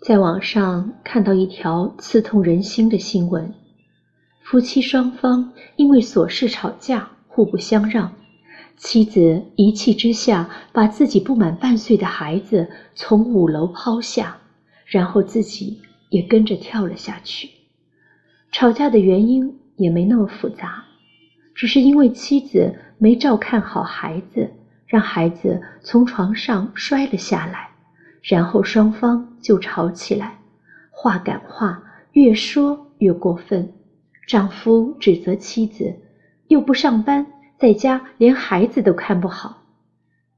在网上看到一条刺痛人心的新闻夫妻双方因为琐事吵架互不相让妻子一气之下把自己不满半岁的孩子从五楼抛下然后自己也跟着跳了下去。吵架的原因也没那么复杂只是因为妻子没照看好孩子，让孩子从床上摔了下来。然后双方就吵起来，话赶话，越说越过分。丈夫指责妻子又不上班，在家连孩子都看不好。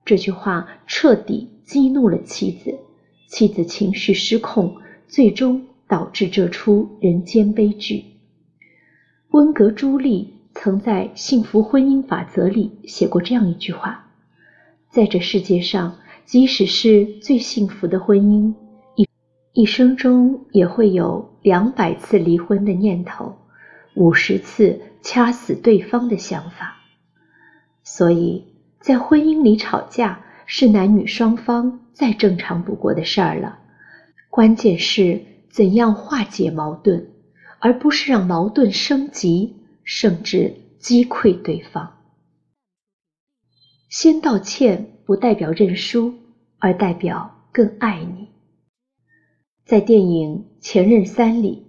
这句话彻底激怒了妻子，妻子情绪失控，最终导致这出人间悲剧。温格朱莉曾在《幸福婚姻法则》里写过这样一句话：在这世界上。即使是最幸福的婚姻，一一生中也会有两百次离婚的念头，五十次掐死对方的想法。所以，在婚姻里吵架是男女双方再正常不过的事儿了。关键是怎样化解矛盾，而不是让矛盾升级，甚至击溃对方。先道歉。不代表认输，而代表更爱你。在电影《前任三》里，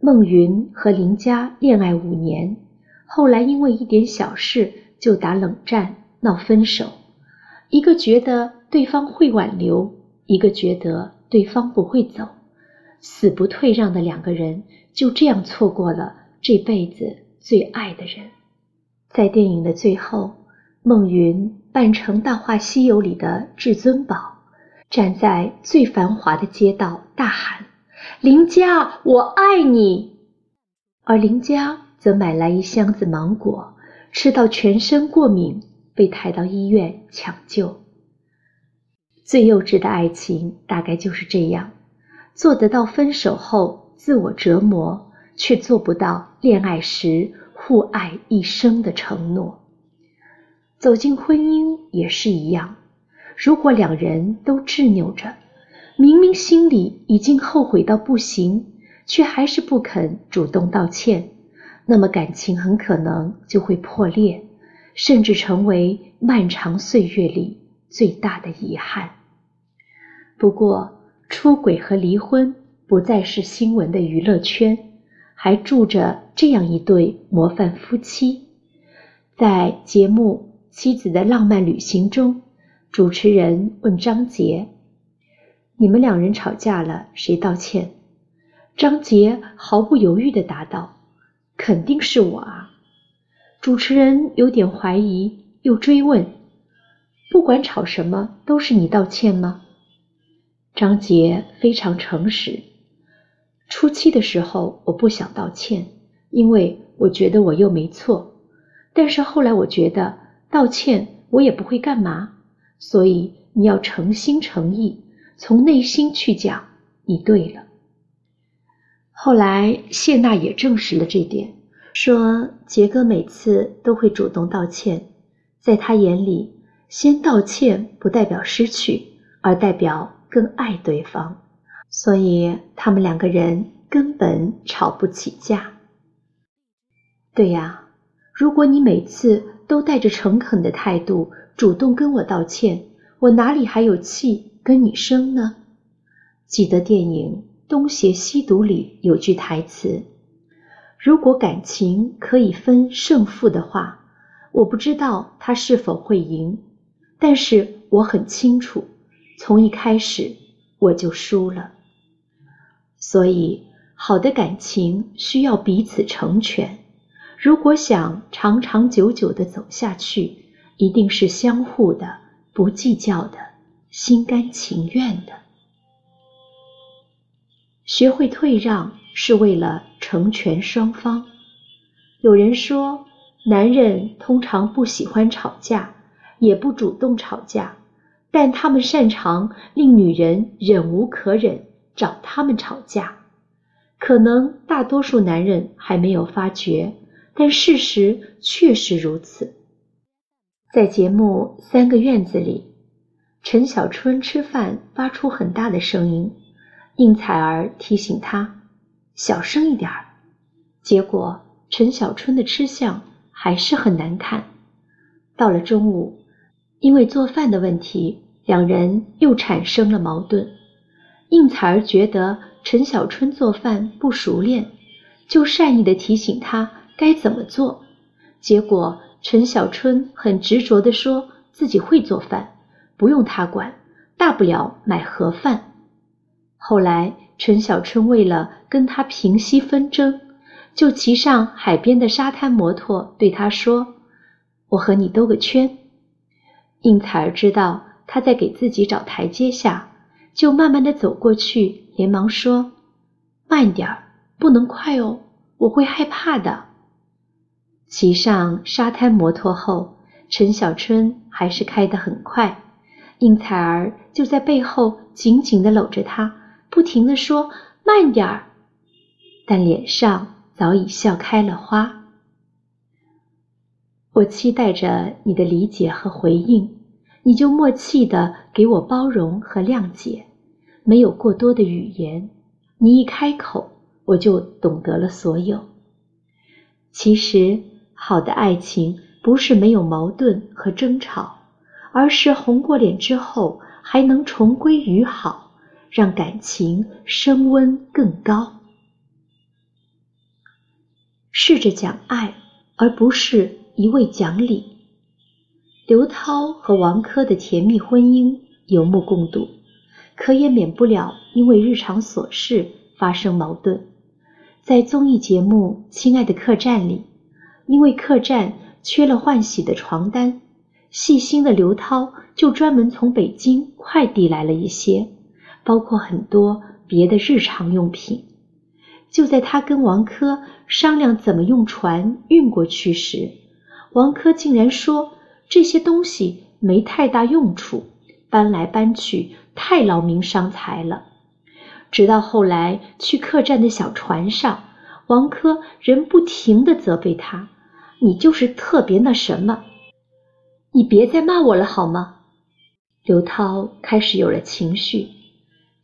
孟云和林佳恋爱五年，后来因为一点小事就打冷战、闹分手。一个觉得对方会挽留，一个觉得对方不会走，死不退让的两个人就这样错过了这辈子最爱的人。在电影的最后。孟云扮成《大话西游》里的至尊宝，站在最繁华的街道大喊：“林佳，我爱你！”而林佳则买来一箱子芒果，吃到全身过敏，被抬到医院抢救。最幼稚的爱情大概就是这样，做得到分手后自我折磨，却做不到恋爱时互爱一生的承诺。走进婚姻也是一样，如果两人都执拗着，明明心里已经后悔到不行，却还是不肯主动道歉，那么感情很可能就会破裂，甚至成为漫长岁月里最大的遗憾。不过，出轨和离婚不再是新闻的娱乐圈，还住着这样一对模范夫妻，在节目。妻子的浪漫旅行中，主持人问张杰：“你们两人吵架了，谁道歉？”张杰毫不犹豫地答道：“肯定是我啊！”主持人有点怀疑，又追问：“不管吵什么，都是你道歉吗？”张杰非常诚实：“初期的时候，我不想道歉，因为我觉得我又没错。但是后来，我觉得……”道歉我也不会干嘛，所以你要诚心诚意，从内心去讲，你对了。后来谢娜也证实了这点，说杰哥每次都会主动道歉，在他眼里，先道歉不代表失去，而代表更爱对方，所以他们两个人根本吵不起架。对呀，如果你每次。都带着诚恳的态度主动跟我道歉，我哪里还有气跟你生呢？记得电影《东邪西毒》里有句台词：“如果感情可以分胜负的话，我不知道他是否会赢，但是我很清楚，从一开始我就输了。所以，好的感情需要彼此成全。”如果想长长久久的走下去，一定是相互的、不计较的、心甘情愿的。学会退让是为了成全双方。有人说，男人通常不喜欢吵架，也不主动吵架，但他们擅长令女人忍无可忍，找他们吵架。可能大多数男人还没有发觉。但事实确实如此。在节目《三个院子》里，陈小春吃饭发出很大的声音，应采儿提醒他小声一点儿。结果陈小春的吃相还是很难看。到了中午，因为做饭的问题，两人又产生了矛盾。应采儿觉得陈小春做饭不熟练，就善意的提醒他该怎么做。结果陈小春很执着的说自己会做饭，不用他管，大不了买盒饭。后来陈小春为了跟他平息纷争。就骑上海边的沙滩摩托，对他说：“我和你兜个圈。”应采儿知道他在给自己找台阶下，就慢慢的走过去，连忙说：“慢点儿，不能快哦，我会害怕的。”骑上沙滩摩托后，陈小春还是开得很快，应采儿就在背后紧紧的搂着他，不停的说：“慢点儿。”但脸上。早已笑开了花。我期待着你的理解和回应，你就默契的给我包容和谅解，没有过多的语言。你一开口，我就懂得了所有。其实，好的爱情不是没有矛盾和争吵，而是红过脸之后还能重归于好，让感情升温更高。试着讲爱，而不是一味讲理。刘涛和王珂的甜蜜婚姻有目共睹，可也免不了因为日常琐事发生矛盾。在综艺节目《亲爱的客栈》里，因为客栈缺了换洗的床单，细心的刘涛就专门从北京快递来了一些，包括很多别的日常用品。就在他跟王珂商量怎么用船运过去时，王珂竟然说这些东西没太大用处，搬来搬去太劳民伤财了。直到后来去客栈的小船上，王珂仍不停地责备他：“你就是特别那什么，你别再骂我了好吗？”刘涛开始有了情绪。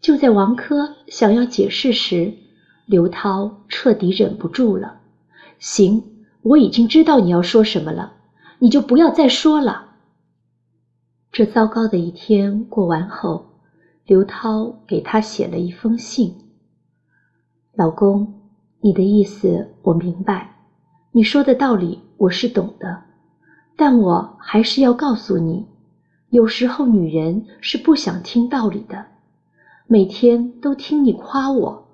就在王珂想要解释时，刘涛彻底忍不住了。行，我已经知道你要说什么了，你就不要再说了。这糟糕的一天过完后，刘涛给他写了一封信：“老公，你的意思我明白，你说的道理我是懂的，但我还是要告诉你，有时候女人是不想听道理的，每天都听你夸我。”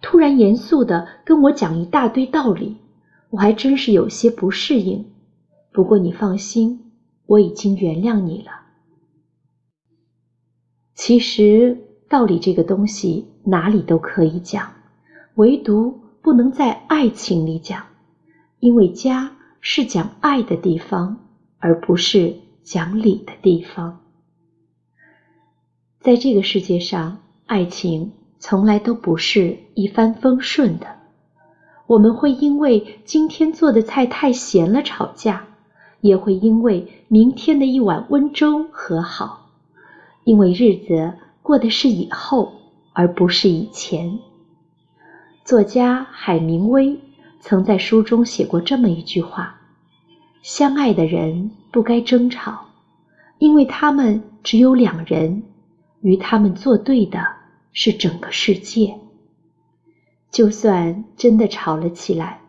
突然严肃的跟我讲一大堆道理，我还真是有些不适应。不过你放心，我已经原谅你了。其实道理这个东西哪里都可以讲，唯独不能在爱情里讲，因为家是讲爱的地方，而不是讲理的地方。在这个世界上，爱情。从来都不是一帆风顺的，我们会因为今天做的菜太咸了吵架，也会因为明天的一碗温粥和好，因为日子过的是以后，而不是以前。作家海明威曾在书中写过这么一句话：相爱的人不该争吵，因为他们只有两人，与他们作对的。是整个世界。就算真的吵了起来，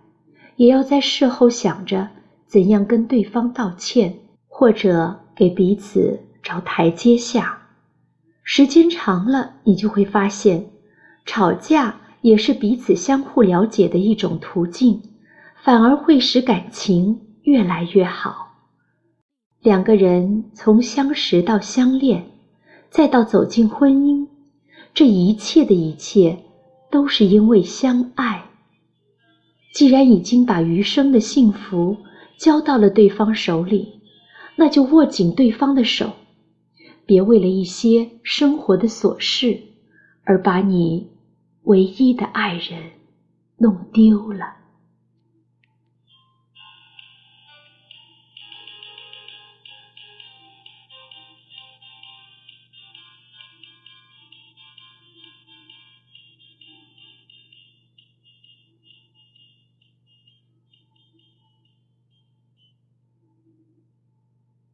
也要在事后想着怎样跟对方道歉，或者给彼此找台阶下。时间长了，你就会发现，吵架也是彼此相互了解的一种途径，反而会使感情越来越好。两个人从相识到相恋，再到走进婚姻。这一切的一切，都是因为相爱。既然已经把余生的幸福交到了对方手里，那就握紧对方的手，别为了一些生活的琐事，而把你唯一的爱人弄丢了。